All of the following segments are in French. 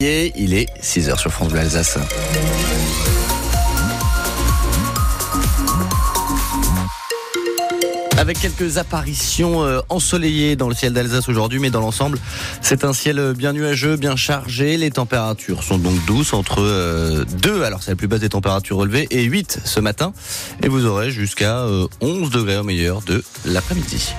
Il est 6h sur France Bleu Alsace. Avec quelques apparitions euh, ensoleillées dans le ciel d'Alsace aujourd'hui, mais dans l'ensemble, c'est un ciel bien nuageux, bien chargé. Les températures sont donc douces, entre 2, euh, alors c'est la plus basse des températures relevées, et 8 ce matin. Et vous aurez jusqu'à 11 euh, degrés au meilleur de l'après-midi.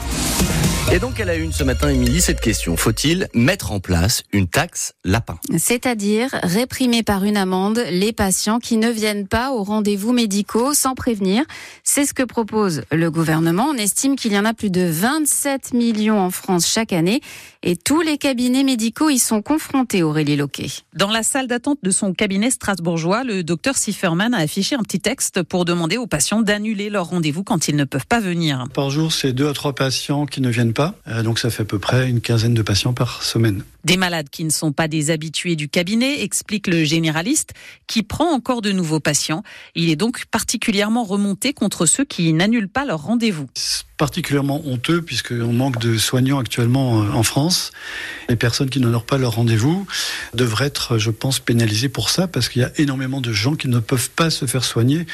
Et donc, elle a une ce matin, Émilie, cette question. Faut-il mettre en place une taxe lapin C'est-à-dire réprimer par une amende les patients qui ne viennent pas aux rendez-vous médicaux sans prévenir. C'est ce que propose le gouvernement. On estime qu'il y en a plus de 27 millions en France chaque année et tous les cabinets médicaux y sont confrontés, Aurélie Loquet. Dans la salle d'attente de son cabinet strasbourgeois, le docteur Sifferman a affiché un petit texte pour demander aux patients d'annuler leur rendez-vous quand ils ne peuvent pas venir. Par jour, c'est deux à trois patients qui ne viennent pas euh, donc ça fait à peu près une quinzaine de patients par semaine. Des malades qui ne sont pas des habitués du cabinet, explique le généraliste, qui prend encore de nouveaux patients. Il est donc particulièrement remonté contre ceux qui n'annulent pas leur rendez-vous. Particulièrement honteux puisqu'on manque de soignants actuellement euh, en France. Les personnes qui n'honorent pas leur rendez-vous devraient être, je pense, pénalisées pour ça parce qu'il y a énormément de gens qui ne peuvent pas se faire soigner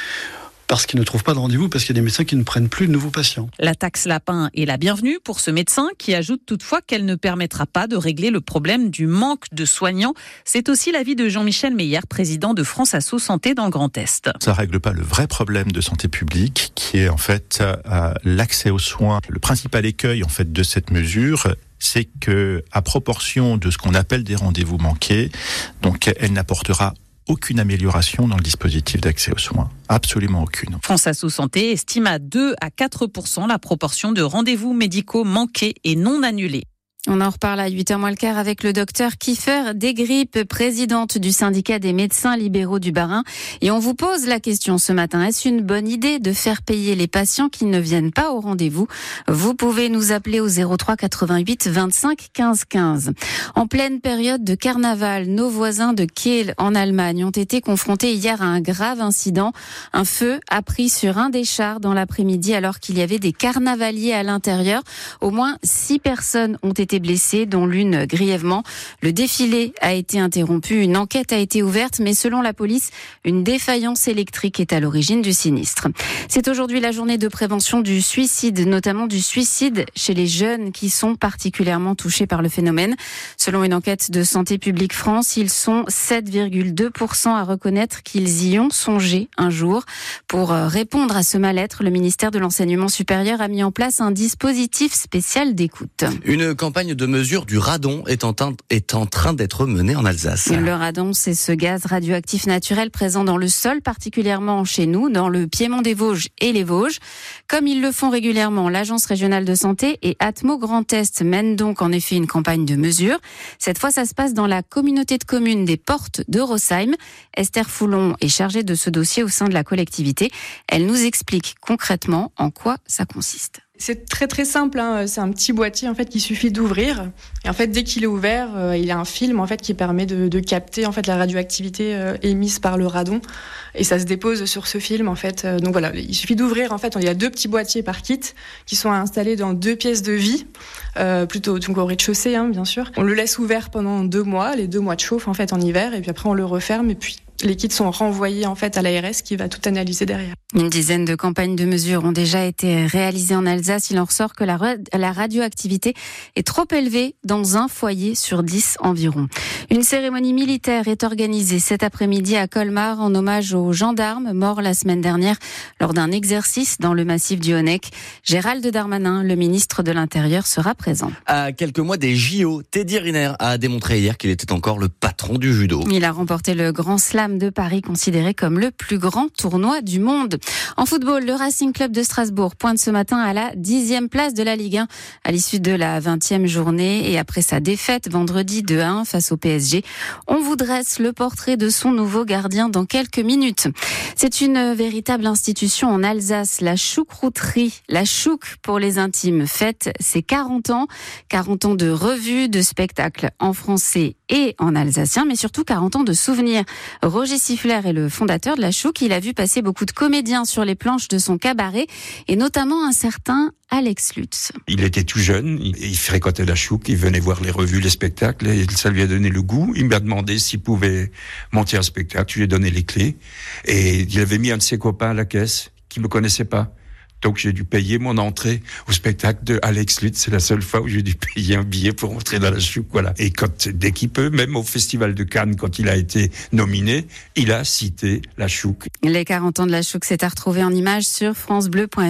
parce qu'ils ne trouvent pas de rendez-vous, parce qu'il y a des médecins qui ne prennent plus de nouveaux patients. La taxe lapin est la bienvenue pour ce médecin qui ajoute toutefois qu'elle ne permettra pas de régler le problème du manque de soignants. C'est aussi l'avis de Jean-Michel Meyer, président de France Asso Santé dans le Grand Est. Ça règle pas le vrai problème de santé publique qui est en fait euh, l'accès aux soins. Le principal écueil en fait de cette mesure c'est que à proportion de ce qu'on appelle des rendez-vous manqués, donc elle n'apportera aucune amélioration dans le dispositif d'accès aux soins. Absolument aucune. France Asso Santé estime à 2 à 4% la proportion de rendez-vous médicaux manqués et non annulés. On en reparle à 8h moins le quart avec le docteur Kiefer Desgrippes, présidente du syndicat des médecins libéraux du Barin. Et on vous pose la question ce matin. Est-ce une bonne idée de faire payer les patients qui ne viennent pas au rendez-vous? Vous pouvez nous appeler au 03 88 25 15 15. En pleine période de carnaval, nos voisins de Kiel en Allemagne ont été confrontés hier à un grave incident. Un feu a pris sur un des chars dans l'après-midi alors qu'il y avait des carnavaliers à l'intérieur. Au moins six personnes ont été blessés, dont l'une grièvement. Le défilé a été interrompu, une enquête a été ouverte, mais selon la police, une défaillance électrique est à l'origine du sinistre. C'est aujourd'hui la journée de prévention du suicide, notamment du suicide chez les jeunes qui sont particulièrement touchés par le phénomène. Selon une enquête de Santé publique France, ils sont 7,2% à reconnaître qu'ils y ont songé un jour. Pour euh, répondre à ce mal-être, le ministère de l'Enseignement supérieur a mis en place un dispositif spécial d'écoute. Une campagne de mesure du radon est en, est en train d'être menée en Alsace. Le radon, c'est ce gaz radioactif naturel présent dans le sol, particulièrement chez nous, dans le Piémont des Vosges et les Vosges. Comme ils le font régulièrement, l'Agence régionale de santé et Atmo Grand Est mènent donc en effet une campagne de mesure. Cette fois, ça se passe dans la communauté de communes des Portes de Rosheim. Esther Foulon est chargée de ce dossier au sein de la collectivité. Elle nous explique concrètement en quoi ça consiste. C'est très très simple. Hein. C'est un petit boîtier en fait qu'il suffit d'ouvrir. Et en fait, dès qu'il est ouvert, euh, il y a un film en fait qui permet de, de capter en fait la radioactivité euh, émise par le radon. Et ça se dépose sur ce film en fait. Euh, donc voilà, il suffit d'ouvrir. En fait, il y a deux petits boîtiers par kit qui sont installés dans deux pièces de vie, plutôt donc au rez-de-chaussée hein, bien sûr. On le laisse ouvert pendant deux mois, les deux mois de chauffe en fait en hiver, et puis après on le referme et puis les kits sont renvoyés en fait à l'ARS qui va tout analyser derrière. Une dizaine de campagnes de mesures ont déjà été réalisées en Alsace. Il en ressort que la, la radioactivité est trop élevée dans un foyer sur dix environ. Une cérémonie militaire est organisée cet après-midi à Colmar en hommage aux gendarmes morts la semaine dernière lors d'un exercice dans le massif du Honeck. Gérald Darmanin, le ministre de l'Intérieur, sera présent. À quelques mois des JO, Teddy Riner a démontré hier qu'il était encore le patron du judo. Il a remporté le Grand Slam de Paris, considéré comme le plus grand tournoi du monde. En football, le Racing Club de Strasbourg pointe ce matin à la dixième place de la Ligue 1 à l'issue de la vingtième journée et après sa défaite vendredi de 1 face au PSG. On vous dresse le portrait de son nouveau gardien dans quelques minutes. C'est une véritable institution en Alsace, la choucrouterie, la chouque pour les intimes, fête ses 40 ans, 40 ans de revues, de spectacles en français et en alsacien, mais surtout 40 ans de souvenirs Roger Siffler est le fondateur de la Chouk. Il a vu passer beaucoup de comédiens sur les planches de son cabaret et notamment un certain Alex Lutz. Il était tout jeune, il fréquentait la Chouk, il venait voir les revues, les spectacles et ça lui a donné le goût. Il m'a demandé s'il pouvait monter un spectacle. Je lui ai donné les clés et il avait mis un de ses copains à la caisse qui me connaissait pas. Donc j'ai dû payer mon entrée au spectacle de Alex Lutz. C'est la seule fois où j'ai dû payer un billet pour entrer dans la chouque. Voilà. Et dès qu'il peut, même au Festival de Cannes, quand il a été nominé, il a cité la chouque. Les 40 ans de la chouque, c'est à retrouver en images sur francebleu.fr.